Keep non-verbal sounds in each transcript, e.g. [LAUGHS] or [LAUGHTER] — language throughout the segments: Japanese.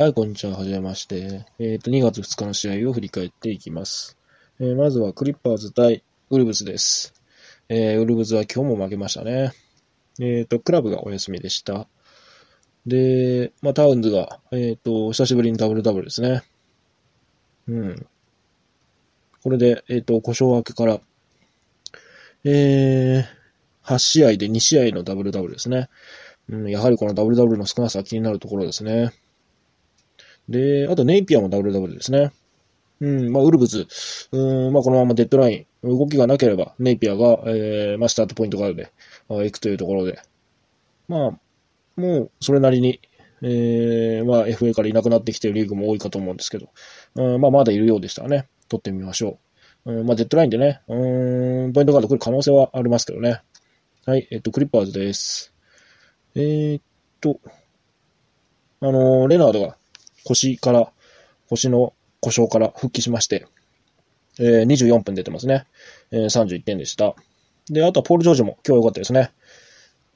はい、こんにちは。はじめまして。えっ、ー、と、2月2日の試合を振り返っていきます。えー、まずは、クリッパーズ対ウルブズです。えー、ウルブズは今日も負けましたね。えっ、と、クラブがお休みでした。で、まあ、タウンズが、えっ、と、久しぶりにダブルダブルですね。うん。これで、えっ、と、故障明けから、えー、8試合で2試合のダブルダブルですね。うん、やはりこのダブルダブルの少なさは気になるところですね。で、あとネイピアもダブルダブルですね。うん、まあ、ウルブズ、うん、まあ、このままデッドライン、動きがなければ、ネイピアが、えー、まあ、スタートポイントガードで、行くというところで、まあ、もう、それなりに、えー、まあ、FA からいなくなってきているリーグも多いかと思うんですけど、うん、まあ、まだいるようでしたらね、取ってみましょう。うん、まあ、デッドラインでね、うん、ポイントガード来る可能性はありますけどね。はい、えっと、クリッパーズです。えー、っと、あの、レナードが腰から、腰の故障から復帰しまして、えー、24分出てますね。えー、31点でした。で、あとはポール・ジョージも今日良かったですね。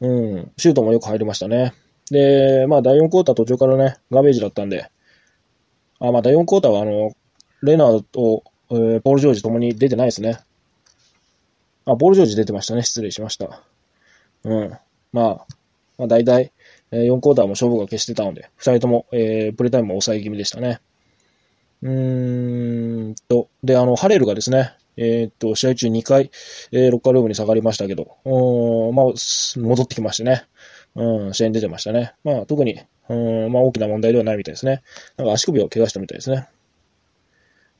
うん、シュートもよく入りましたね。で、まあ第4クォーター途中からね、ガベージだったんで、あ、まあ第4クォーターはあの、レナードと、えー、ポール・ジョージともに出てないですね。あ、ポール・ジョージ出てましたね。失礼しました。うん。まあ、まあ大体、え4クォーターも勝負が消してたので、2人とも、えー、プレイタイムも抑え気味でしたね。うーんと、で、あの、ハレルがですね、えー、っと、試合中2回、えー、ロッカールームに下がりましたけど、うん、まあ、戻ってきましてね、うん、試合に出てましたね。まあ、特に、うん、まあ、大きな問題ではないみたいですね。なんか足首を怪我したみたいですね。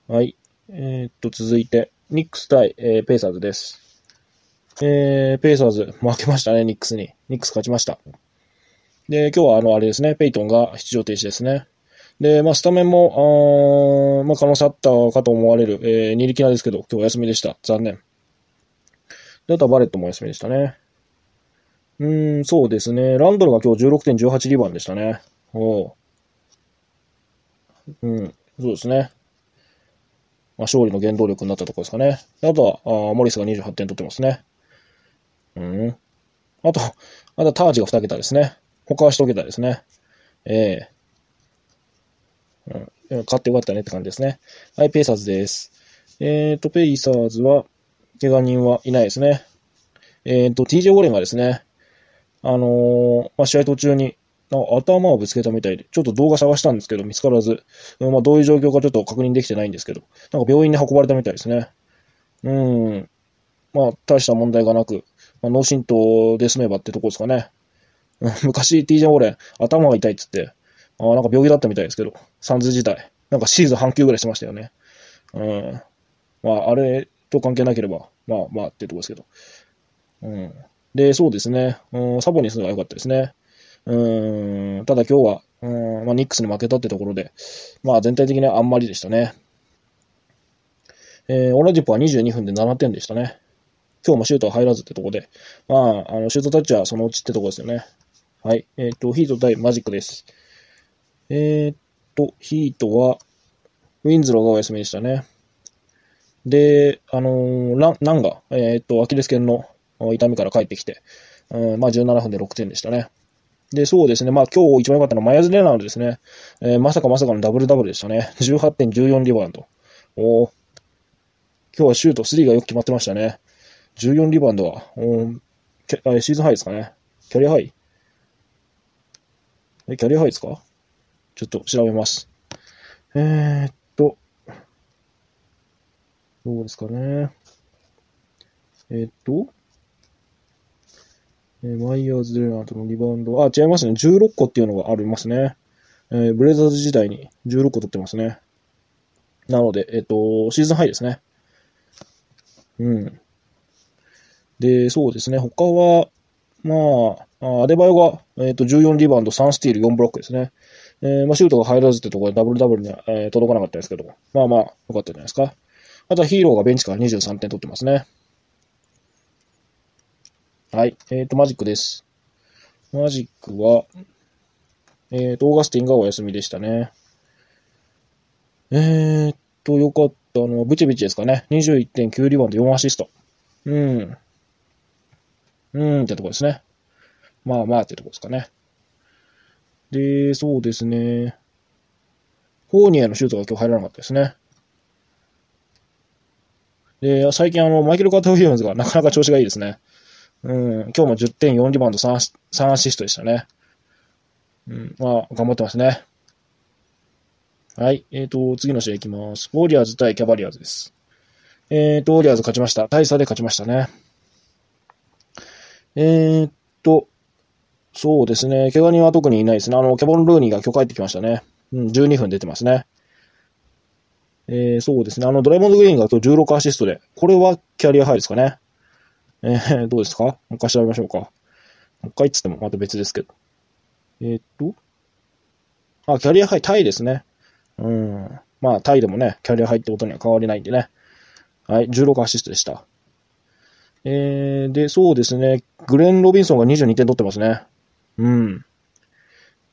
はい。えー、っと、続いて、ニックス対、えー、ペイサーズです。えー、ペイサーズ、負けましたね、ニックスに。ニックス勝ちました。で、今日はあの、あれですね、ペイトンが出場停止ですね。で、まあ、スタメンも、あまあ、可能性あったかと思われる、えー、ニリキナですけど、今日お休みでした。残念。で、あとはバレットもお休みでしたね。うーん、そうですね。ランドルが今日16.18リバンでしたね。おうん、そうですね。まあ、勝利の原動力になったところですかね。あとは、あモリスが28点取ってますね。うん。あと、あとはタージが2桁ですね。他は一桁ですね。ええー、うん。勝ってよかったねって感じですね。はい、ペイサーズです。えっ、ー、と、ペイサーズは、怪我人はいないですね。えっ、ー、と、TJ ウォレンがですね、あのー、まあ、試合途中に、頭をぶつけたみたいで、ちょっと動画探したんですけど、見つからず、まあ、どういう状況かちょっと確認できてないんですけど、なんか病院に運ばれたみたいですね。うん。まあ、大した問題がなく、まあ、脳震盪で済めばってとこですかね。[LAUGHS] 昔 TJ オーレン、頭が痛いっつって、あなんか病気だったみたいですけど、サンズ自体、なんかシーズン半休ぐらいしてましたよね。うん。まあ、あれと関係なければ、まあまあっていうとこですけど。うん。で、そうですね。うん、サボニスが良かったですね。うん、ただ今日は、うん、まあ、ニックスに負けたってところで、まあ全体的にはあんまりでしたね。えー、オラジップは22分で7点でしたね。今日もシュートは入らずってとこで、まあ、あの、シュートタッチはそのうちってとこですよね。はい。えっ、ー、と、ヒート対マジックです。えっ、ー、と、ヒートは、ウィンズローがお休みでしたね。で、あのー、ラン、ナンが、えっ、と、アキレス腱の痛みから帰ってきて、うん、まあ17分で6点でしたね。で、そうですね。まあ今日一番良かったのはマヤズレナードですね。えー、まさかまさかのダブルダブルでしたね。18.14リバウンド。お今日はシュート3がよく決まってましたね。14リバウンドは、おシーズンハイですかね。キャリアハイえ、キャリアハイですか？ちょっと調べます。えー、っと、どうですかね。えー、っと、えー、マイヤーズ・レナードのリバウンド。あ、違いますね。16個っていうのがありますね。えー、ブレザーズ時代に16個取ってますね。なので、えっと、シーズンハイですね。うん。で、そうですね。他は、まあ、アデバヨが、えっ、と、14リバウンド、3スティール、4ブロックですね。えー、まあ、シュートが入らずってところでダブルダブルには、えー、届かなかったですけど、まあまあ、よかったじゃないですか。あとはヒーローがベンチから23点取ってますね。はい。えっ、ー、と、マジックです。マジックは、えっ、と、オーガスティンがお休みでしたね。えっと、よかったのは、ブチブチですかね。21.9リバウンド、4アシスト。うん。うんってとこですね。まあまあってとこですかね。で、そうですね。フォーニエのシュートが今日入らなかったですね。で、最近あの、マイケル・カート・ウィリムズがなかなか調子がいいですね。うん、今日も10点、4リバウンド3、3アシストでしたね。うん、まあ、頑張ってますね。はい。えっ、ー、と、次の試合いきます。ウォリアーズ対キャバリアーズです。えっ、ー、と、ウォリアーズ勝ちました。大差で勝ちましたね。えっ、と、そうですね。怪我人は特にいないですね。あの、キャボン・ルーニーが今日帰ってきましたね。うん、12分出てますね。えー、そうですね。あの、ドライモンド・グリーンが今日16アシストで、これはキャリアハイですかね。えー、どうですか？もう一回調べましょうか。もう一回っつってもまた別ですけど。えー、っと？あ、キャリアハイタイですね。うん。まあ、タイでもね、キャリア入ってことには変わりないんでね。はい、16アシストでした。えー、で、そうですね、グレン・ロビンソンが22点取ってますね。うん。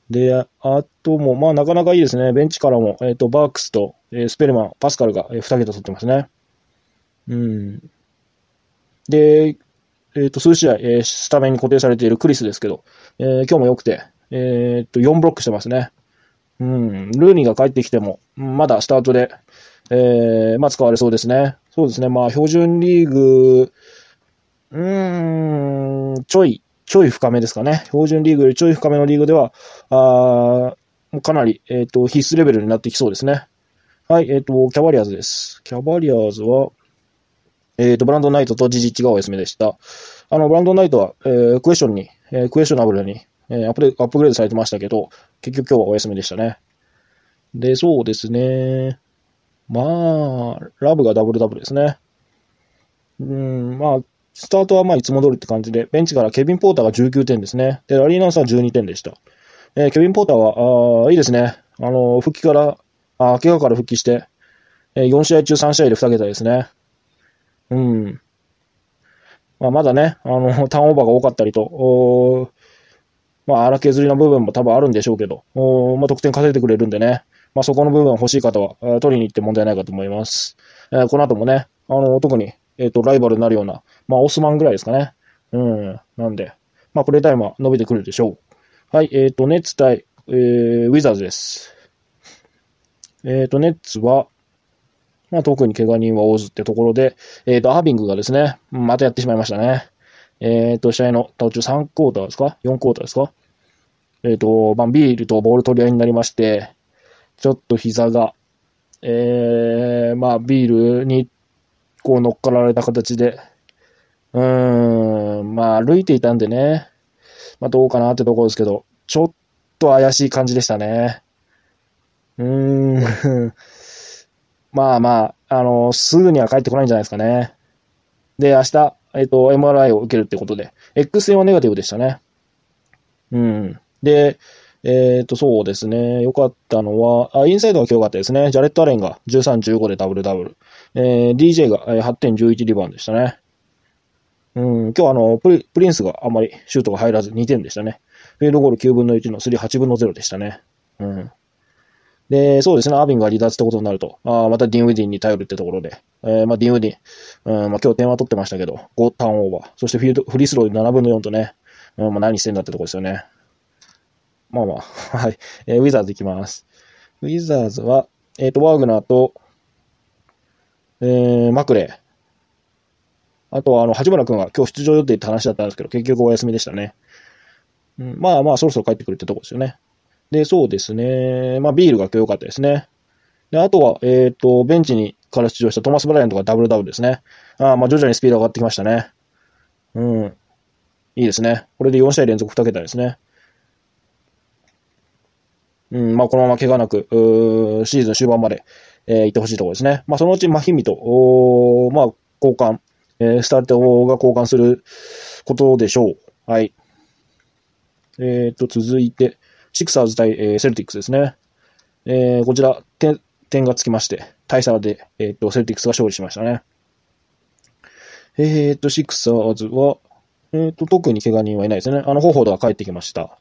で、あとも、まあ、なかなかいいですね。ベンチからも、えっ、ー、と、バークスと、えー、スペルマン、パスカルが、えー、2桁取ってますね。うん。で、えっ、ー、と、数試合、えー、スタメンに固定されているクリスですけど、えー、今日も良くて、えっ、と、4ブロックしてますね。うん、ルーニーが帰ってきても、まだスタートで、えー、まあ使われそうですね。そうですね。まあ標準リーグ、うーん、ちょい、ちょい深めですかね。標準リーグよりちょい深めのリーグでは、あかなり、えっ、ー、と、必須レベルになってきそうですね。はい、えっ、ー、と、キャバリアーズです。キャバリアーズは、えっ、ー、と、ブランドナイトとジジッチがお休みでした。あの、ブランドナイトは、えー、クエスチョンに、えー、クエスチョナブルに、えー、アップアップグレードされてましたけど、結局今日はお休みでしたね。で、そうですね。まあ、ラブがダブルダブルですね。うん、まあ、スタートはまあいつも通りって感じで、ベンチからケビン・ポーターが19点ですね。で、ラリーナンスは12点でした。えー、ケビン・ポーターは、あいいですね。あの、復帰から、あ怪我から復帰して、えー、4試合中3試合で2桁ですね。うん。まあ、まだね、あの、ターンオーバーが多かったりと、まあ、荒削りの部分も多分あるんでしょうけど、おまあ、得点稼いでくれるんでね、まあ、そこの部分欲しい方は、取りに行って問題ないかと思います。えー、この後もね、あの、特に、えっ、ー、と、ライバルになるような、まあ、オスマンぐらいですかね。うん。なんで、まあ、プレイタイムは伸びてくるでしょう。はい、えっ、ー、と、ネッツ対、えー、ウィザーズです。えっ、ー、と、ネッツは、まあ、特に怪我人は大ずってところで、えっ、ー、と、アービングがですね、またやってしまいましたね。えっ、ー、と、試合の途中3クォーターですか ?4 クォーターですか？えっ、と、まあ、ビールとボール取り合いになりまして、ちょっと膝が、えー、まあ、ビールにこう乗っかられた形で、うーん、まあ、歩いていたんでね、まあ、どうかなってところですけど、ちょっと怪しい感じでしたね。うーん、[LAUGHS] まあまあ、あの、すぐには帰ってこないんじゃないですかね。で、明日、えっ、と、MRI を受けるってことで、X 線はネガティブでしたね。うん。で、えっ、と、そうですね。良かったのは、あ、インサイドが良かったですね。ジャレット・アレンが13、15でダブルダブル。えー、DJ が8点、11リバウンドでしたね。うん、今日あのプリ、プリンスがあんまりシュートが入らず2点でしたね。フェールドゴール9分の1の3、8分の0でしたね。うん。で、そうですね、アービンが離脱ってことになると、あまたディン・ウィディンに頼るってところで、えー、まあ、ディン・ウィディン、うん、まあ、今日点は取ってましたけど、5ターンオーバー、そしてフィールドフリースローで7分の4とね、うん、まあ、何してんだってとこですよね。まあまあ、[LAUGHS] はい。えー、ウィザーズ行きます。ウィザーズは、えっ、ー、と、ワーグナーと、えー、マクレー。あとは、あの、八村君が今日出場予定って話だったんですけど、結局お休みでしたね。うん、まあまあ、そろそろ帰ってくるってとこですよね。で、そうですね。まあ、ビールが今日良かったですね。で、あとは、えっ、ー、と、ベンチにから出場したトマス・ブライアントがダブルダブルですね。ああまあ、徐々にスピード上がってきましたね。うん。いいですね。これで4試合連続2桁ですね。うん、まあ、このまま怪我なく、シーズン終盤まで、えー、行ってほしいところですね。まあ、そのうち、マヒミと、おまあ、交換、えー、スタートが交換することでしょう。はい。えっ、ー、と、続いて、シクサーズ対、えー、セルティックスですね。えー、こちら、点、点がつきまして、大差で、えっ、ー、と、セルティックスが勝利しましたね。えっ、ー、と、シクサーズは、えっ、ー、と、特に怪我人はいないですね。あの、ホーフォードが帰ってきました。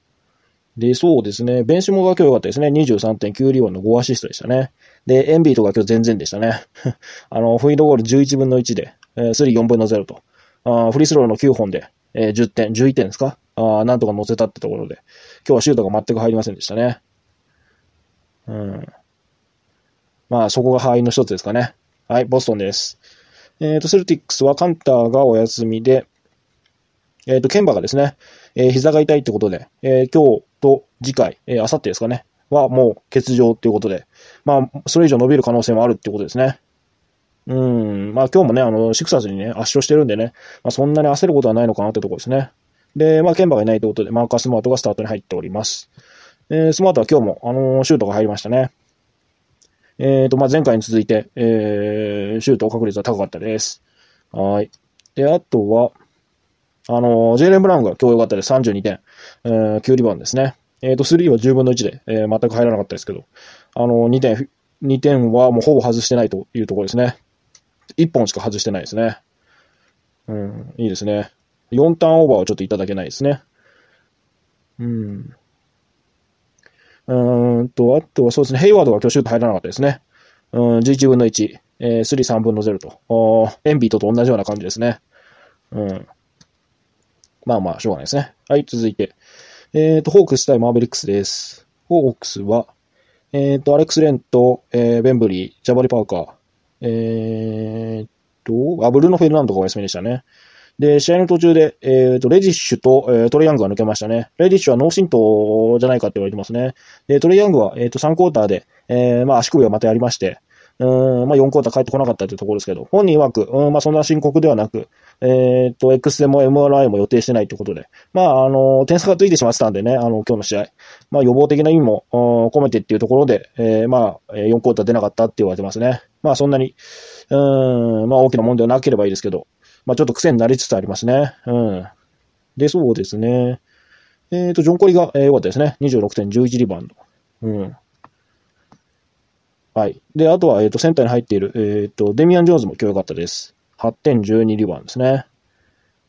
で、そうですね。ベンシモが今日良かったですね。23.9リバンの5アシストでしたね。で、エンビードが今日全然でしたね。[LAUGHS] あの、フィールドゴール11分の1で、え、スリー4分の0と。あフリースローの9本で、えー、10点、11点ですか？あなんとか乗せたってところで、今日はシュートが全く入りませんでしたね。うん。まあ、そこが敗因の一つですかね。はい、ボストンです。えっ、ー、と、セルティックスはカンターがお休みで、えっ、ー、と、ケンバがですね、えー、膝が痛いってことで、え今日と次回、えー、明後日ですかね、はもう欠場っていうことで、まあ、それ以上伸びる可能性もあるってことですね。うん、まあ今日もね、あの、シクサーズにね、圧勝してるんでね、まあそんなに焦ることはないのかなってところですね。で、まあ、ケンバがいないということで、マーカースマートがスタートに入っております。えー、スマートは今日も、あのー、シュートが入りましたね。えっ、ー、と、まあ、前回に続いて、えー、シュート確率は高かったです。はい。で、あとは、あのー、ジェイレン・ブラウンが今日良かったです。32点。えー、9リバウンドですね。えっ、ー、と、3は10分の1で、えー、全く入らなかったですけど、あのー、2点、2点はもうほぼ外してないというところですね。1本しか外してないですね。うん、いいですね。4ターンオーバーはちょっといただけないですね。うん。うんと、あとはそうですね、ヘイワードが今日シュート入らなかったですね。うん、11分の1、えー、3、3分の0と。エンビートと同じような感じですね。うん。まあまあ、しょうがないですね。はい、続いて。えっ、ー、と、ホークス対マーベリックスです。ホークスは、えっ、ー、と、アレックス・レンと、えー、ベンブリー、ジャバリ・パーカー、えー、と、あ、ブルーノ・フェルナンドがお休みでしたね。で、試合の途中で、えっ、と、レディッシュと、えー、トレイヤングが抜けましたね。レディッシュは脳震盪じゃないかって言われてますね。で、トレイヤングは、えっ、と、3クォーターで、えー、まあ、足首がまたやりまして、うん、まあ、4クォーター帰ってこなかったというところですけど、本人曰く、うん、まあ、そんな深刻ではなく、えっ、と、X でも MRI も予定してないということで、まあ、あの、点差がついてしまってたんでね、あの、今日の試合、まあ、予防的な意味も、込めてっていうところで、えー、まあ、4クォーター出なかったって言われてますね。まあ、そんなに、うん、まあ、大きな問題はなければいいですけど、まあちょっと癖になりつつありますね。うん。で、そうですね。えっ、と、ジョンコリが、えー、良かったですね。26.11リバウンド。うん。はい。で、あとは、えっ、ー、と、センターに入っている、えっ、ー、と、デミアン・ジョーズも今日良かったです。8.12リバウンですね。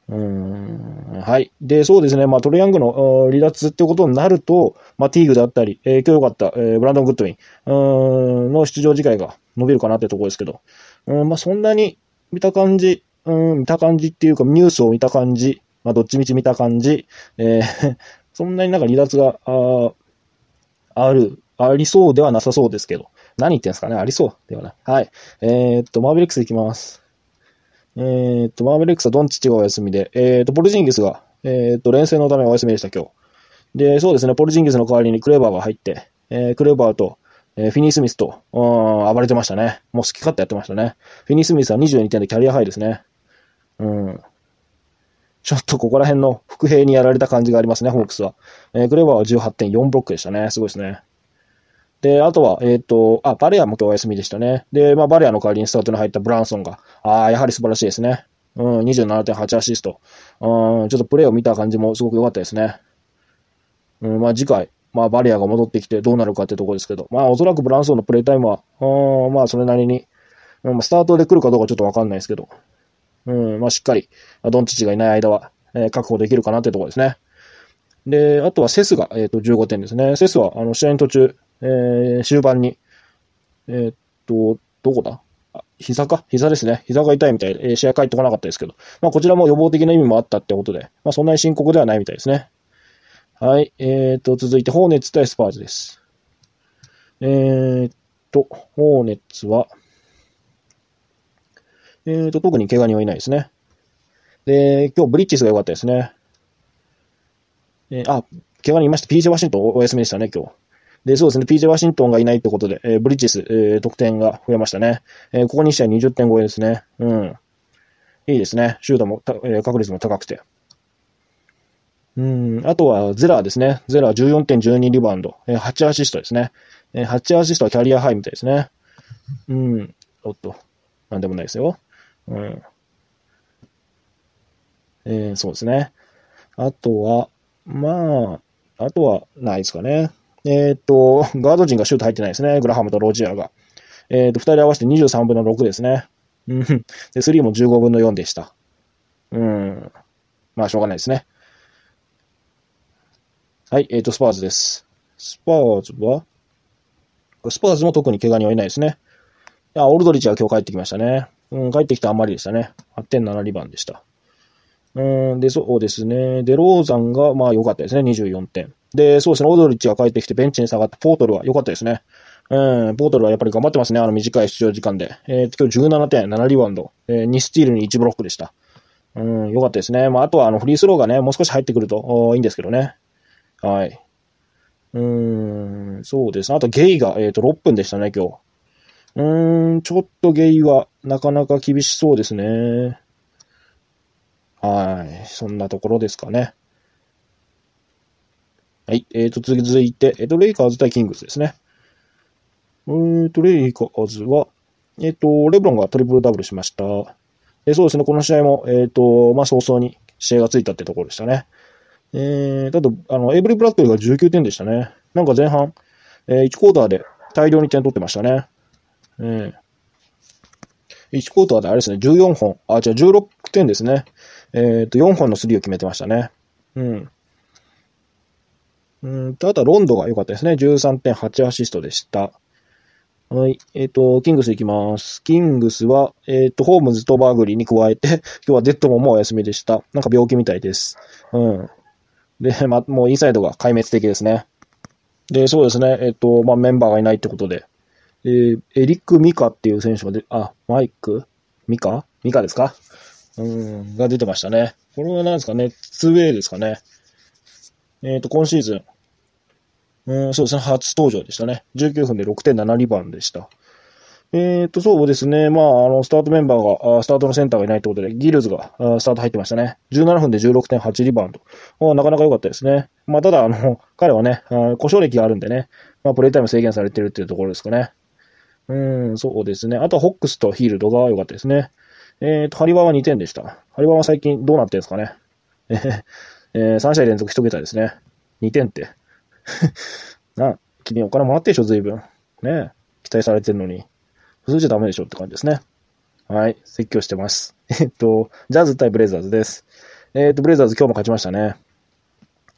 うん。はい。で、そうですね。まあ、トレヤングの離脱ってことになると、まあ、ティーグであったり、えー、今日良かった、えー、ブランドン・グッドウィン、うん、の出場時間が伸びるかなってところですけど、うん、まあ、そんなに見た感じ、うん、見た感じっていうか、ニュースを見た感じ、まあ、どっちみち見た感じ、えー、[LAUGHS] そんなになんか離脱が、ああある、ありそうではなさそうですけど。何言ってんですかね？ありそうではな。はい。えー、っと、マーベリックスいきます。えー、っと、マーベリックスはドンチッチがお休みで、えー、っと、ポルジンギスが、え、っと、連戦のためお休みでした、今日。で、そうですね、ポルジンギスの代わりにクレバーが入って、え、クレバーと、え、フィニー・スミスと、うん、暴れてましたね。もう好き勝手やってましたね。フィニー・スミスは22点でキャリアハイですね。うん。ちょっとここら辺の伏兵にやられた感じがありますね、ホークスは。えー、グレバーは18.4ブロックでしたね。すごいですね。で、あとは、えっ、ー、と、あ、バレアも今日お休みでしたね。で、まあ、バレアの代わりにスタートに入ったブランソンが、ああ、やはり素晴らしいですね。うん、27.8アシスト。うん、ちょっとプレーを見た感じもすごく良かったですね。うん、まあ、次回、まあ、バレアが戻ってきてどうなるかってとこですけど、まあ、おそらくブランソンのプレイタイムは、うん、まあ、それなりに、うん、スタートで来るかどうかちょっとわかんないですけど、うん、まあ、しっかり、ドンチチがいない間は、えー、確保できるかなってとこですね。で、あとはセスが、えっ、ー、と、15点ですね。セスは、あの、試合の途中、えー、終盤に、えー、っと、どこだ？あ膝か？膝ですね。膝が痛いみたいで、えー、試合帰ってこなかったですけど、まあ、こちらも予防的な意味もあったってことで、まあ、そんなに深刻ではないみたいですね。はい。えー、っと、続いて、ホーネッツ対スパーズです。えー、っと、ホーネッツは、えー、と、特に怪我人はいないですね。で、今日ブリッジスが良かったですね。えー、あ、怪我人いました。PJ ワシントンお休みでしたね、今日。で、そうですね、PJ ワシントンがいないってことで、えー、ブリッジス、えー、得点が増えましたね。えー、ここ2試合20点超えですね。うん。いいですね。シュートも、えー、確率も高くて。うん、あとはゼラーですね。ゼラー14.12リバウンド、えー、8アシストですね。えー、8アシストはキャリアハイみたいですね。うん、おっと、なんでもないですよ。うん。えー、そうですね。あとは、まあ、あとはないですかね。えっ、と、ガード陣がシュート入ってないですね。グラハムとロジアが。えっ、と、二人合わせて23分の6ですね。うん。で、スリーも15分の4でした。うん。まあ、しょうがないですね。はい、えっ、と、スパーズです。スパーズは？スパーズも特に怪我人はいないですね。あ、オルドリッチは今日帰ってきましたね。うん、帰ってきたあんまりでしたね。8.7リバンでした。うん、で、そうですね。デローザンが、まあ良かったですね。24点。で、そうですね。オルドリッチが帰ってきてベンチに下がったポートルは良かったですね。うん、ポートルはやっぱり頑張ってますね、あの短い出場時間で。えー、今日17点、7リバウンド、えー、2スティールに1ブロックでした。うん、よかったですね。まあ、あとはあのフリースローがね、もう少し入ってくるといいんですけどね。はい。うーん、そうですね。あとゲイが、えっ、ー、と、6分でしたね、今日。うーん、ちょっとゲイはなかなか厳しそうですね。はい。そんなところですかね。はい。えっ、ー、と、続いて、えっ、ー、と、レイカーズ対キングスですね。えっ、ー、と、レイカーズは、えっ、と、レブロンがトリプルダブルしました。えそうですね、この試合も、えっ、と、まあ、早々に試合がついたってところでしたね。えー、ただ、あの、エイブリ・ブラッドリーが19点でしたね。なんか前半、えー、1クォーターで大量に点取ってましたね。えー、1クォーターであれですね、14本、あ、じゃあ16点ですね。えっ、と、4本のスリーを決めてましたね。うん。うんと、あとはロンドが良かったですね。13.8アシストでした。はい。えっ、ー、と、キングス行きます。キングスは、えっ、ー、と、ホームズとバグリーに加えて、[LAUGHS] 今日はデッドモンもお休みでした。なんか病気みたいです。うん。で、ま、もうインサイドが壊滅的ですね。で、そうですね。えっ、と、まあ、メンバーがいないってことで、えー、エリック・ミカっていう選手がで、あ、マイク？ミカ？ミカですか？うん、が出てましたね。これは何ですかね ?2way ですかね。えっ、ー、と、今シーズン、うん、そうですね、初登場でしたね。19分で6.7リバウンドでした。えっ、ー、と、そうですね。まあ、あの、スタートメンバーが、スタートのセンターがいないってことで、ギルズがスタート入ってましたね。17分で16.8リバウンド。なかなか良かったですね。まあ、ただ、あの、[LAUGHS] 彼はね、故障歴があるんでね、まあ、プレイタイム制限されてるっていうところですかね。うん、そうですね。あとはホックスとヒールドが良かったですね。えっ、ー、と、ハリバーは2点でした。ハリバーは最近どうなってるんですかね。[LAUGHS] えー、3試合連続1桁ですね。2点って。[LAUGHS] な、君お金もらってでしょ、随分。ね期待されてるのに。普通じゃダメでしょって感じですね。はい。説教してます。[LAUGHS] えっと、ジャズ対ブレザーズです。えっと、ブレザーズ今日も勝ちましたね。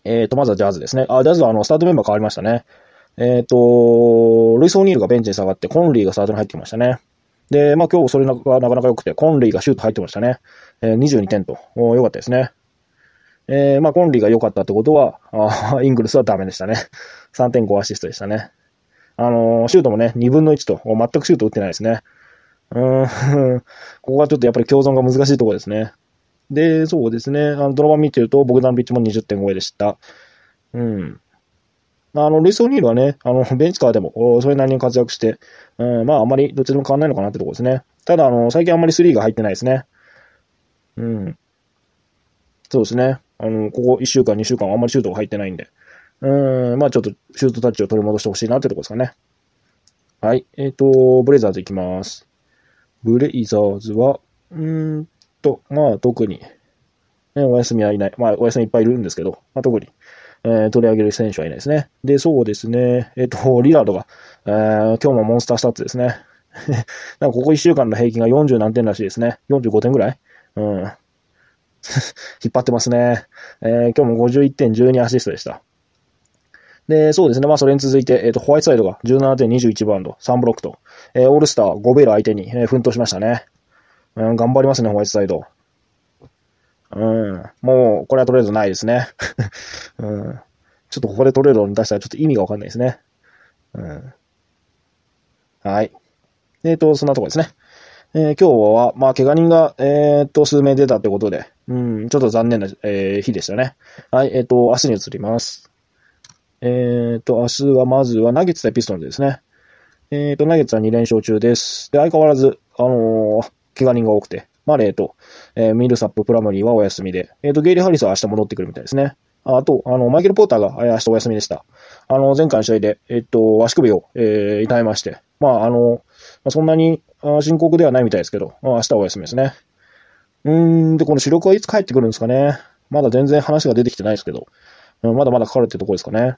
えっと、まずはジャズですね。あ、ジャズはあの、スタートメンバー変わりましたね。えっと、ロイス・オニールがベンチに下がって、コンリーがスタートに入ってきましたね。で、まあ今日それがなかなか良くて、コンリーがシュート入ってましたね。えー、22点と、良かったですね。えー、まあコンリーが良かったってことは、あ [LAUGHS] イングルスはダメでしたね。3.5アシストでしたね。あのー、シュートもね、2分の1と、全くシュート打ってないですね。うん、[LAUGHS] ここはちょっとやっぱり共存が難しいところですね。で、そうですね、あの、ドラマ見てると、ボグダンビッチも20.5でした。うん。あの、ルイス・オニールはね、あの、[LAUGHS] ベンチカーでも、それなりに活躍して、うん、まあ、あんまりどっちでも変わんないのかなってとこですね。ただ、あの、最近あんまり3が入ってないですね。うん。そうですね。あの、ここ1週間、2週間はあんまりシュートが入ってないんで。うん、まあちょっとシュートタッチを取り戻してほしいなってとこですかね。はい。えっ、ー、と、ブレイザーズいきます。ブレイザーズは、うんと、まあ特に、ね、お休みはいない。まあお休みいっぱいいるんですけど、まあ特に、えー、取り上げる選手はいないですね。で、そうですね。えっ、と、リラードが、えー、今日もモンスタースタッツですね。[LAUGHS] なんかここ1週間の平均が40何点らしいですね。45点ぐらいうん。[LAUGHS] 引っ張ってますね。えー、今日も51点12アシストでした。で、そうですね。まあ、それに続いて、えっ、ー、と、ホワイトサイドが17.21バウンド、3ブロックと、えー、オールスター5ベル相手に、えー、奮闘しましたね。うん、頑張りますね、ホワイトサイド。うん、もう、これはトレードないですね。[LAUGHS] うん、ちょっとここでトレードに出したらちょっと意味がわかんないですね。うん、はい。えっ、ー、と、そんなとこですね。えー、今日は、まあ、怪我人が、えっ、ー、と、数名出たってことで、うん、ちょっと残念な、えー、日でしたね。はい、えっ、と、明日に移ります。えっ、と、明日はまずはナゲッツ対ピストンズですね。えっ、と、ナゲッツは2連勝中です。で、相変わらず、あの、怪我人が多くて、マレーと、えー、ミルサップ、プラムリーはお休みで、えっ、ー、と、ゲイリー・ハリスは明日戻ってくるみたいですね。あと、あの、マイケル・ポーターが明日お休みでした。あの、前回の試合で、えっと、足首を、えー、痛めまして、まあ、あの、まあ、そんなに深刻ではないみたいですけど、まあ、明日お休みですね。うーん、で、この主力はいつ帰ってくるんですかね。まだ全然話が出てきてないですけど、うん、まだまだかかるってとこですかね。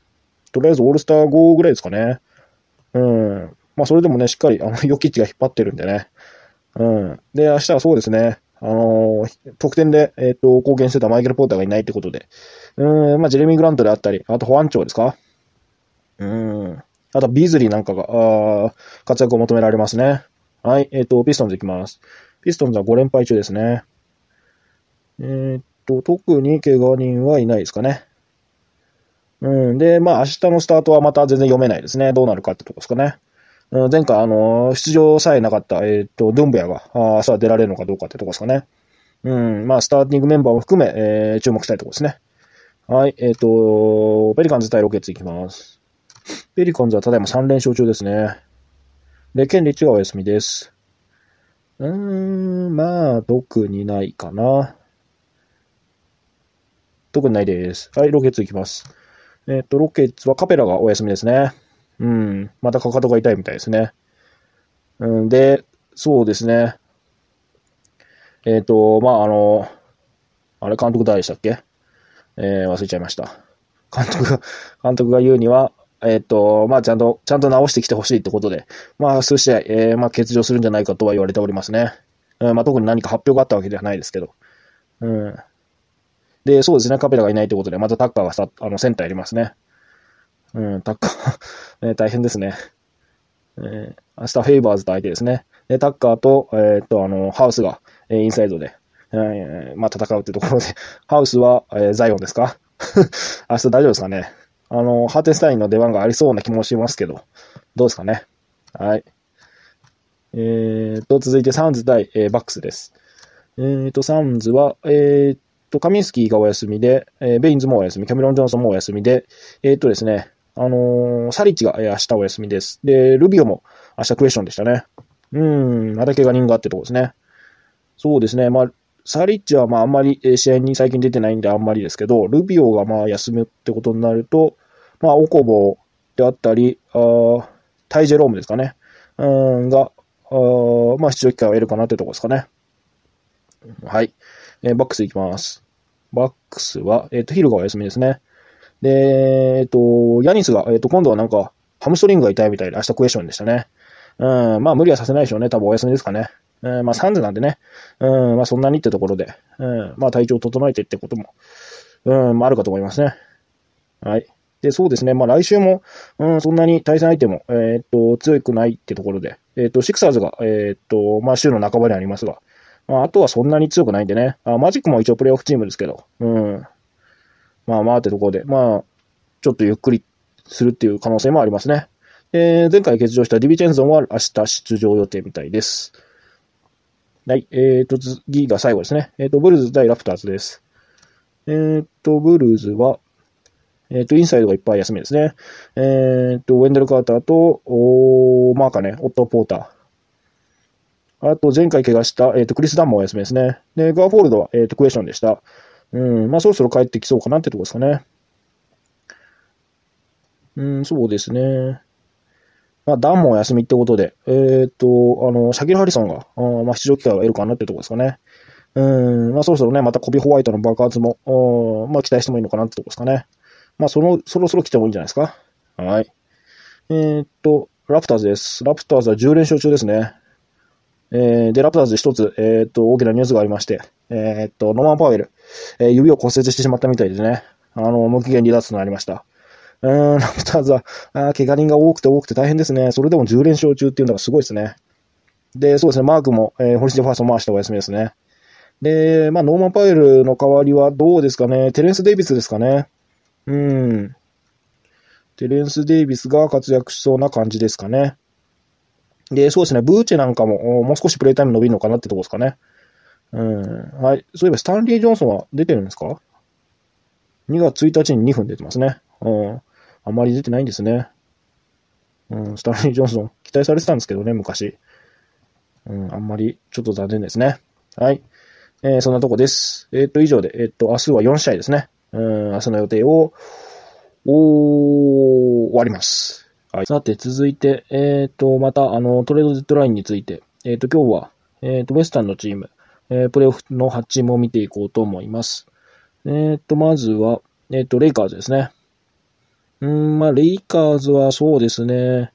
とりあえずオールスター5ぐらいですかね。うん。まあ、それでもね、しっかり、あの、ヨキッチが引っ張ってるんでね。うん。で、明日はそうですね。あのー、得点で、えっ、ー、と、貢献してたマイケル・ポーターがいないってことで。うん、まあ、ジェレミー・グラントであったり、あと保安庁ですか？うん。あと、ビーズリーなんかが、あ活躍を求められますね。はい、えっ、ー、と、ピストンズいきます。ピストンズは5連敗中ですね。えっと、特に怪我人はいないですかね。うん。で、まあ明日のスタートはまた全然読めないですね。どうなるかってとこですかね。前回、あの出場さえなかった、えっ、と、ドンベアが、あさあ出られるのかどうかってとこですかね。うん、まあ、スターティングメンバーも含め、えー注目したいとこですね。はい、えっ、と、ペリカンズ対ロケッツいきます。ペリカンズはただいま3連勝中ですね。で、ケンリッチがお休みです。うーん、まあ、特にないかな。特にないです。はい、ロケッツいきます。えっ、と、ロケッツはカペラがお休みですね。うん、またかかとが痛いみたいですね。うん、で、そうですね。えっ、と、まあ、あの、あれ、監督誰でしたっけ？えー忘れちゃいました。監督が、[LAUGHS] 監督が言うには、えっ、と、まあ、ちゃんと、ちゃんと直してきてほしいってことで、まあ、数試合、えーまあ、欠場するんじゃないかとは言われておりますね。うん、まあ、特に何か発表があったわけではないですけど。うん。で、そうですね、カペラがいないということで、またタッカーがさ、あの、センターやりますね。うん、タッカー、え [LAUGHS] 大変ですね。えー明日フェイバーズと相手ですね。で、タッカーと、えーっと、あの、ハウスが、えインサイドで、えーまあ、戦うってところで、[LAUGHS] ハウスは、えザイオンですか？[LAUGHS] 明日大丈夫ですかね？あの、ハーテンスタインの出番がありそうな気もしますけど、どうですかね？はい。えーと、続いてサンズ対、えバックスです。えーと、サンズは、えーと、カミンスキーがお休みで、えベインズもお休み、キャメロン・ジョンソンもお休みで、えーとですね、あのーサリッチが、えー明日お休みです。で、ルビオも明日クエスチョンでしたね。うん、また怪我人があってとこですね。そうですね、まあ、サリッチはまああんまり試合に最近出てないんであんまりですけど、ルビオがまあ休むってことになると、まあ、オコボであったり、あタイジェロームですかね。うん、が、あまあ、出場機会を得るかなってとこですかね。はい。えーバックスいきます。バックスは、えっ、と、ヒルがお休みですね。で、えっ、と、ヤニスが、えっ、と、今度はなんか、ハムストリングが痛いみたいで、明日クエスチョンでしたね。うん、まあ、無理はさせないでしょうね。多分お休みですかね。うん、まあ、サンズなんでね。うん、まあ、そんなにってところで。うん、まあ、体調を整えてってことも、うん、まあ、あるかと思いますね。はい。で、そうですね。まあ、来週も、うん、そんなに対戦相手も、えーっと、強くないってところで、えーっと、シクサーズが、えーっと、まあ、週の半ばにありますが、まあ、あとはそんなに強くないんでね。あマジックも一応プレイオフチームですけど、うん。まあまあってところで、まあ、ちょっとゆっくりするっていう可能性もありますね。えー、前回欠場したディビチェンゾンは明日出場予定みたいです。はい。えーと、次が最後ですね。えーと、ブルーズ対ラプターズです。えーと、ブルズは、えーと、インサイドがいっぱい休みですね。えーと、ウェンデル・カーターと、おーマーカネン、オット・ポーター。あと、前回怪我した、えーと、クリス・ダンもお休みですね。で、ギャフォードは、えーと、クエスチョンでした。うん、まあ、そろそろ帰ってきそうかなってとこですかね。うん、そうですね。まあ、ダンもお休みってことで、えーっと、あの、シャキル・ハリソンが、あまあ、出場機会を得るかなってとこですかね。うん、まあ、そろそろね、またコビ・ホワイトの爆発も、まあ、期待してもいいのかなってとこですかね。まあ、その、そろそろ来てもいいんじゃないですか。はい。えーっと、ラプターズです。ラプターズは10連勝中ですね。えーで、ラプターズで一つ、えーっと、大きなニュースがありまして、えーっと、ノーマン・パウエル、えー指を骨折してしまったみたいでね、あの、無期限離脱となりました。うーん、ラプターズは、あ怪我人が多くて多くて大変ですね。それでも10連勝中っていうのがすごいですね。で、そうですね、マークも、えー、ホリステファースト回してお休みですね。で、まあ、ノーマン・パウエルの代わりはどうですかね。テレンス・デイビスですかね。うん。テレンス・デイビスが活躍しそうな感じですかね。で、そうですね、ブーチェなんかも、もう少しプレイタイム伸びるのかなってとこですかね。うん。はい。そういえば、スタンリー・ジョンソンは出てるんですか ?2 月1日に2分出てますね。うん。あんまり出てないんですね。うん、スタンリー・ジョンソン、期待されてたんですけどね、昔。うん、あんまり、ちょっと残念ですね。はい。えー、そんなとこです。えっ、と、以上で、えっ、と、明日は4試合ですね。うん、明日の予定を、おー終わります。はい。さて、続いて、えっ、と、また、あの、トレードデッドラインについて、えっ、と、今日は、えっ、と、ウェスタンのチーム、えープレイオフの8チームを見ていこうと思います。えっ、と、まずは、えっ、と、レイカーズですね。うん、まあ、レイカーズはそうですね。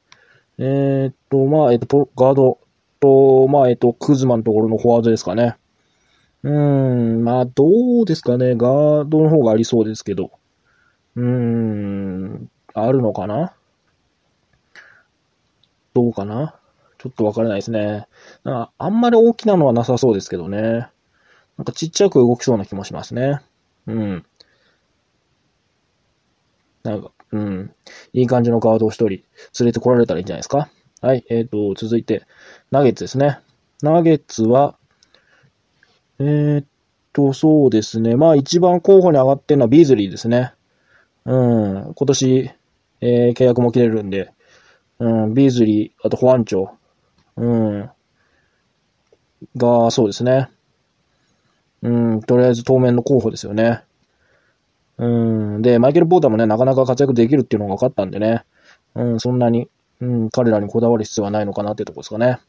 えーっと、まあ、えっと、ガードと、まあ、えっと、クズマのところのフォワードですかね。うん、まあ、どうですかね。ガードの方がありそうですけど。うん、あるのかな？どうかな？ちょっとわからないですね。なんかあんまり大きなのはなさそうですけどね。なんかちっちゃく動きそうな気もしますね。うん。なんか、うん。いい感じのガードを一人連れてこられたらいいんじゃないですか。はい、えっ、ー、と、続いて、ナゲッツですね。ナゲッツは、えー、っと、そうですね。まあ一番候補に上がってるのはビーズリーですね。うん、今年、えー、契約も切れるんで、うん、ビーズリー、あと保安庁、うん、が、そうですね。うん、とりあえず当面の候補ですよね。うん、で、マイケル・ポーターもね、なかなか活躍できるっていうのが分かったんでね、うん、そんなに、うん、彼らにこだわる必要はないのかなっていうとこですかね。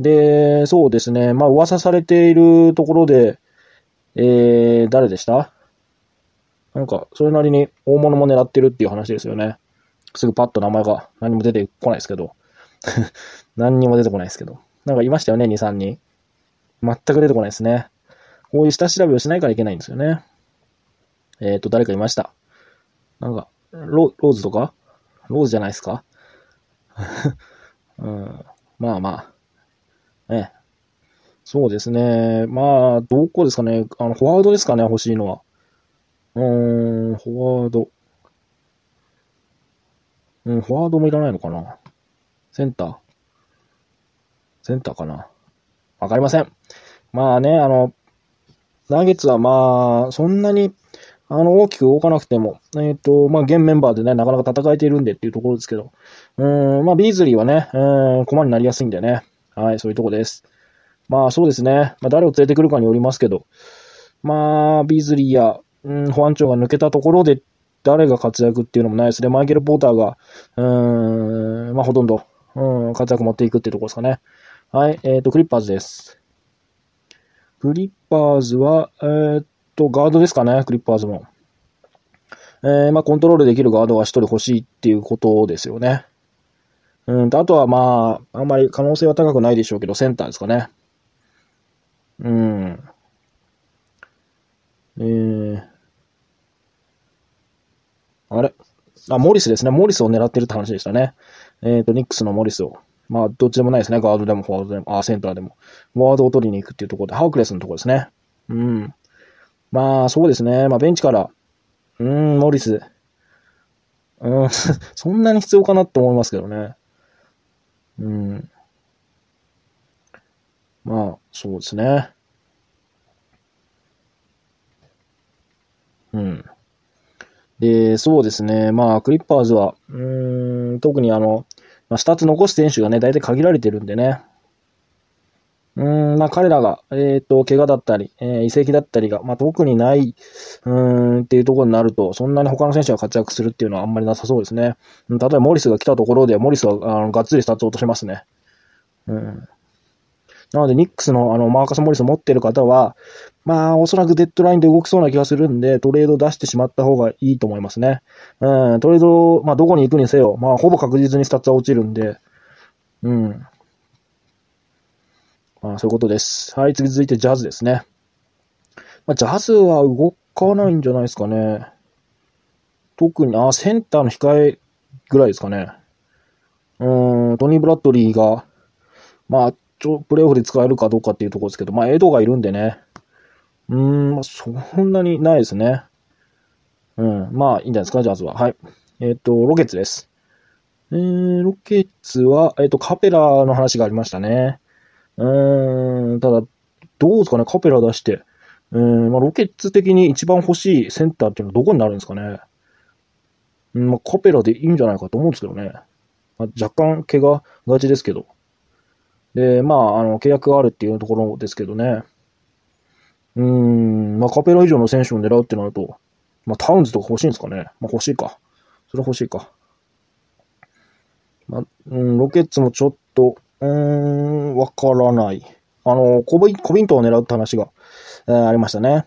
で、そうですね、まあ噂されているところで、えー、誰でした？なんか、それなりに大物も狙ってるっていう話ですよね。すぐパッと名前が何も出てこないですけど。[LAUGHS] 何にも出てこないですけど。なんかいましたよね、2、3人。全く出てこないですね。こういう下調べをしないからいけないんですよね。えっ、ー、と、誰かいました。なんか、ロローズとか？ローズじゃないですか？[LAUGHS] うん。まあまあ。ええ。そうですね。まあ、どこですかね？あの、フォワードですかね、欲しいのは。うーん、フォワード。うん、フォワードもいらないのかな。センターセンターかなわかりません。まあね、あの、ナゲツはまあ、そんなに、あの、大きく動かなくても、えっ、ー、と、まあ、現メンバーでね、なかなか戦えているんでっていうところですけど、うん、まあ、ビーズリーはね、うん、駒になりやすいんでね。はい、そういうとこです。まあ、そうですね。まあ、誰を連れてくるかによりますけど、まあ、ビーズリーや、うん、保安庁が抜けたところで、誰が活躍っていうのもないですね。マイケル・ポーターが、うん、まあ、ほとんど、うん、活躍持っていくっていうところですかね。はい、えっ、ー、と、クリッパーズです。クリッパーズは、えー、っと、ガードですかね、クリッパーズも。えー、まあ、コントロールできるガードが一人欲しいっていうことですよね。うんと、あとはまあ、あんまり可能性は高くないでしょうけど、センターですかね。うん。えー、あれ？あ、モリスですね。モリスを狙ってるって話でしたね。えっ、ー、と、ニックスのモリスを。まあ、どっちでもないですね。ガードでもフォワードでも、あ、センターでも。フォワードを取りに行くっていうところで、ハークレスのところですね。うん。まあ、そうですね。まあ、ベンチから、うん、モリス。うん、[LAUGHS] そんなに必要かなって思いますけどね。うん。まあ、そうですね。うん。で、そうですね。まあ、クリッパーズは、うん、特にあの、まあ、スタッツ残す選手がね、大体限られてるんでね。うん、まあ彼らが、えっ、ー、と、怪我だったり、えー、移籍だったりが、まあ特にない、うーん、っていうところになると、そんなに他の選手が活躍するっていうのはあんまりなさそうですね。例えばモリスが来たところで、モリスは、あの、がっつりスタッツ落としますね。うん。なので、ニックスのあの、マーカス・モリス持ってる方は、まあ、おそらくデッドラインで動きそうな気がするんで、トレード出してしまった方がいいと思いますね。うん、トレード、まあ、どこに行くにせよ、まあ、ほぼ確実にスタッツは落ちるんで、うん。まあ、そういうことです。はい、次続いてジャズですね。まあ、ジャズは動かないんじゃないですかね。特に、あ、センターの控えぐらいですかね。うん、トニー・ブラッドリーが、まあ、プレイオフで使えるかどうかっていうところですけど、まあ、エドがいるんでね。うーん、そんなにないですね。うん、まあ、いいんじゃないですか、ジャズは。はい。えっ、ー、と、ロケッツです。えー、ロケッツは、えっ、ー、と、カペラの話がありましたね。うーん、ただ、どうですかね、カペラ出して。うん、まあ、ロケッツ的に一番欲しいセンターっていうのはどこになるんですかね。うん、まあ、カペラでいいんじゃないかと思うんですけどね。まあ、若干怪我がちですけど。で、まあ、あの、契約があるっていうところですけどね。うーん、まあ、カペラ以上の選手を狙うってなると、まあ、タウンズとか欲しいんですかね。まあ、欲しいか。それ欲しいか。まあ、うん、ロケッツもちょっと、うーん、わからない。あの、コビコビントンを狙うって話が、えー、ありましたね。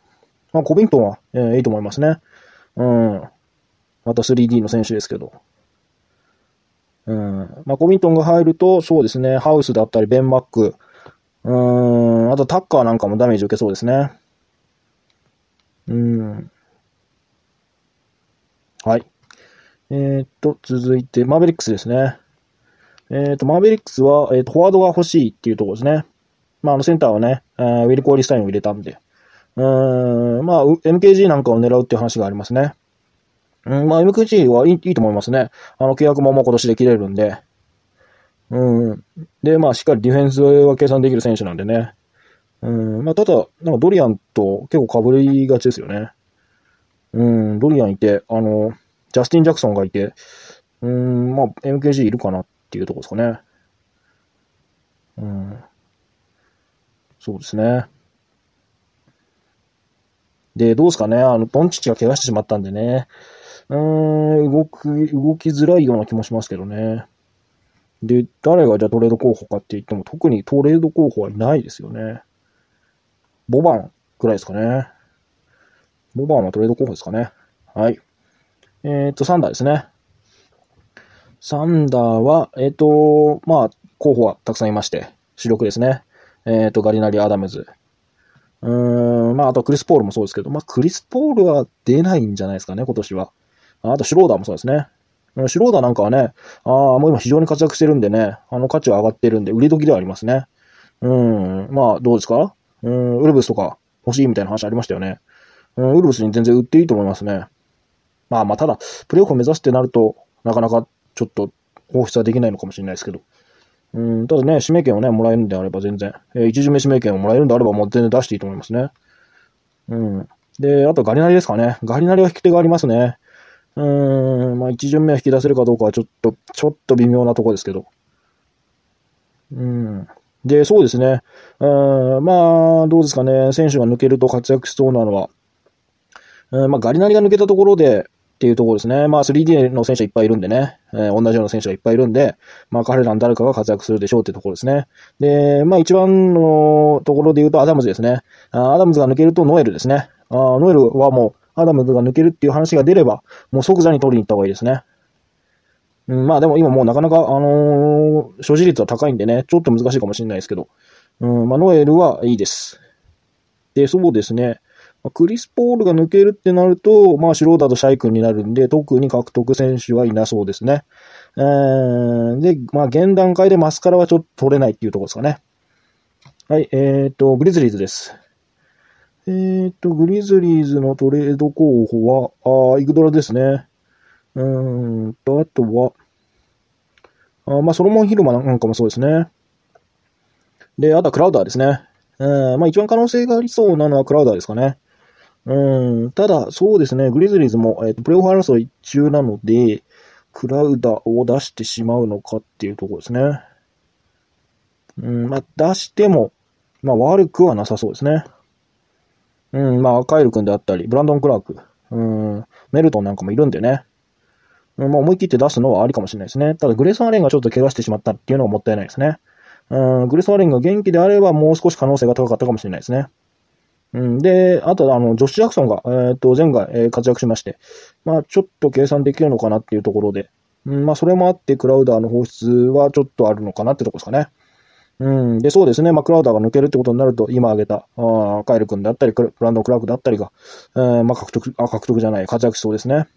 まあ、コビントンは、えー、いいと思いますね。うん。また 3D の選手ですけど。うん。まあ、コミントンが入ると、そうですね、ハウスだったり、ベンマック、うん、あとタッカーなんかもダメージ受けそうですね。うん。はい。えー、っと、続いて、マーベリックスですね。えー、っと、マーベリックスは、えー、っと、フォワードが欲しいっていうところですね。まあ、あの、センターはね、ウィル・コーリスタインを入れたんで。うん、まあ、MKG なんかを狙うっていう話がありますね。うん、まあ MKG はいいいいと思いますね。あの、契約ももう今年で切れるんで。ううん。で、まあ、しっかりディフェンスは計算できる選手なんでね。うん。まあ、ただ、なんかドリアンと結構被りがちですよね。うん、ドリアンいて、あの、ジャスティン・ジャクソンがいて、うん、まあ、MKG いるかなっていうとこですかね。うん。そうですね。で、どうですかね。あの、ドンチッチが怪我してしまったんでね。うーん、動く、動きづらいような気もしますけどね。で、誰がじゃあトレード候補かって言っても、特にトレード候補はいないですよね。ボバンくらいですかね。ボバンはトレード候補ですかね。はい。えっ、と、サンダーですね。サンダーは、えっ、と、まあ、候補はたくさんいまして、主力ですね。えっ、と、ガリナリ・アダムズ。うーん、まあ、あとクリス・ポールもそうですけど、まあ、クリス・ポールは出ないんじゃないですかね、今年は。あと、シュローダーもそうですね。シュローダーなんかはね、ああ、もう今非常に活躍してるんでね、あの価値は上がってるんで、売り時ではありますね。うん、まあ、どうですか？うん、ウルブスとか欲しいみたいな話ありましたよね。うん、ウルブスに全然売っていいと思いますね。まあまあ、ただ、プレイオフを目指すってなると、なかなかちょっと放出はできないのかもしれないですけど。うん、ただね、指名権をね、もらえるんであれば全然、えー、一巡目指名権をもらえるんであればもう全然出していいと思いますね。うん。で、あとガリナリですかね。ガリナリは引き手がありますね。うーん、まあ一巡目は引き出せるかどうかはちょっと、ちょっと微妙なとこですけど。うん。で、そうですね。うん、まあ、どうですかね。選手が抜けると活躍しそうなのは、うん、まあ、ガリナリが抜けたところで、っていうところですね。まあ 3D の選手はいっぱいいるんでね、えー、同じような選手がいっぱいいるんで、まあ彼らの誰かが活躍するでしょうってところですね。で、まあ一番のところで言うとアダムズですね。あアダムズが抜けるとノエルですね。あノエルはもうアダムズが抜けるっていう話が出れば、もう即座に取りに行った方がいいですね。うん、まあでも今もうなかなか、あのー、所持率は高いんでね、ちょっと難しいかもしれないですけど、うん、まあノエルはいいです。で、そうですね。クリス・ポールが抜けるってなると、まあ、シローダとシャイ君になるんで、特に獲得選手はいなそうですね。えー、で、まあ、現段階でマスカラはちょっと取れないっていうところですかね。はい、えーと、グリズリーズです。えーと、グリズリーズのトレード候補は、あイグドラですね。うーんと、あとは、あまあ、ソロモン・ヒルマなんかもそうですね。で、あとはクラウダーですね。えー、まあ、一番可能性がありそうなのはクラウダーですかね。うん、ただ、そうですね、グリズリーズも、えっ、ー、と、プレオファー争い中なので、クラウダーを出してしまうのかっていうところですね。うん、まあ、出しても、まあ、悪くはなさそうですね。うん、まあ、カイル君であったり、ブランドン・クラーク、うん、メルトンなんかもいるんでね。うん、まあ、思い切って出すのはありかもしれないですね。ただ、グレーソン・アレンがちょっと怪我してしまったっていうのはもったいないですね。うん、グレーソン・アレンが元気であれば、もう少し可能性が高かったかもしれないですね。うん、で、あと、あの、ジョッシュ・ジャクソンが、えっ、ー、と、前回、えー、活躍しまして、まあ、ちょっと計算できるのかなっていうところで、うん、まあ、それもあって、クラウダーの放出はちょっとあるのかなってとこですかね。うん、で、そうですね。まあ、クラウダーが抜けるってことになると、今挙げた、あカイル君だったり、ブランドン・クラークだったりが、えー、まあ、獲得、あ、獲得じゃない、活躍しそうですね。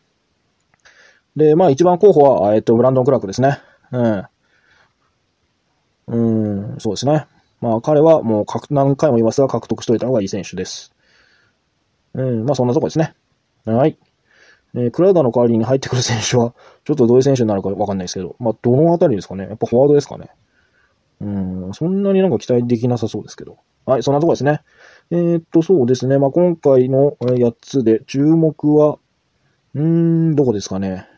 で、まあ、一番候補は、えっ、と、ブランドン・クラークですね。うん。うん、そうですね。まあ彼はもう何回も言いますが獲得しといた方がいい選手です。うん、まあそんなとこですね。はい。えー、クラウダーの代わりに入ってくる選手は、ちょっとどういう選手になるかわかんないですけど、まあどのあたりですかね。やっぱフォワードですかね。うん、そんなになんか期待できなさそうですけど。はい、そんなとこですね。えー、っと、そうですね。まあ今回の8つで注目は、うーん、どこですかね。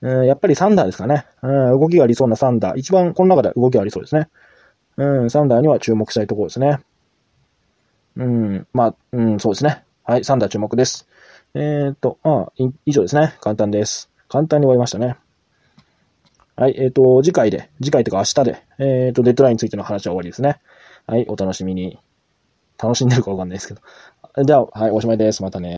うん、やっぱりサンダーですかね。うん、動きがありそうなサンダー。一番この中で動きがありそうですね。うん、サンダーには注目したいところですね。うん、まあ、うん、そうですね。はい、サンダー注目です。えー、っと、ああ、以上ですね。簡単です。簡単に終わりましたね。はい、えー、っと、次回で、次回というか明日で、えー、っと、デッドラインについての話は終わりですね。はい、お楽しみに。楽しんでるかわかんないですけど。じゃあ、はい、おしまいです。またね。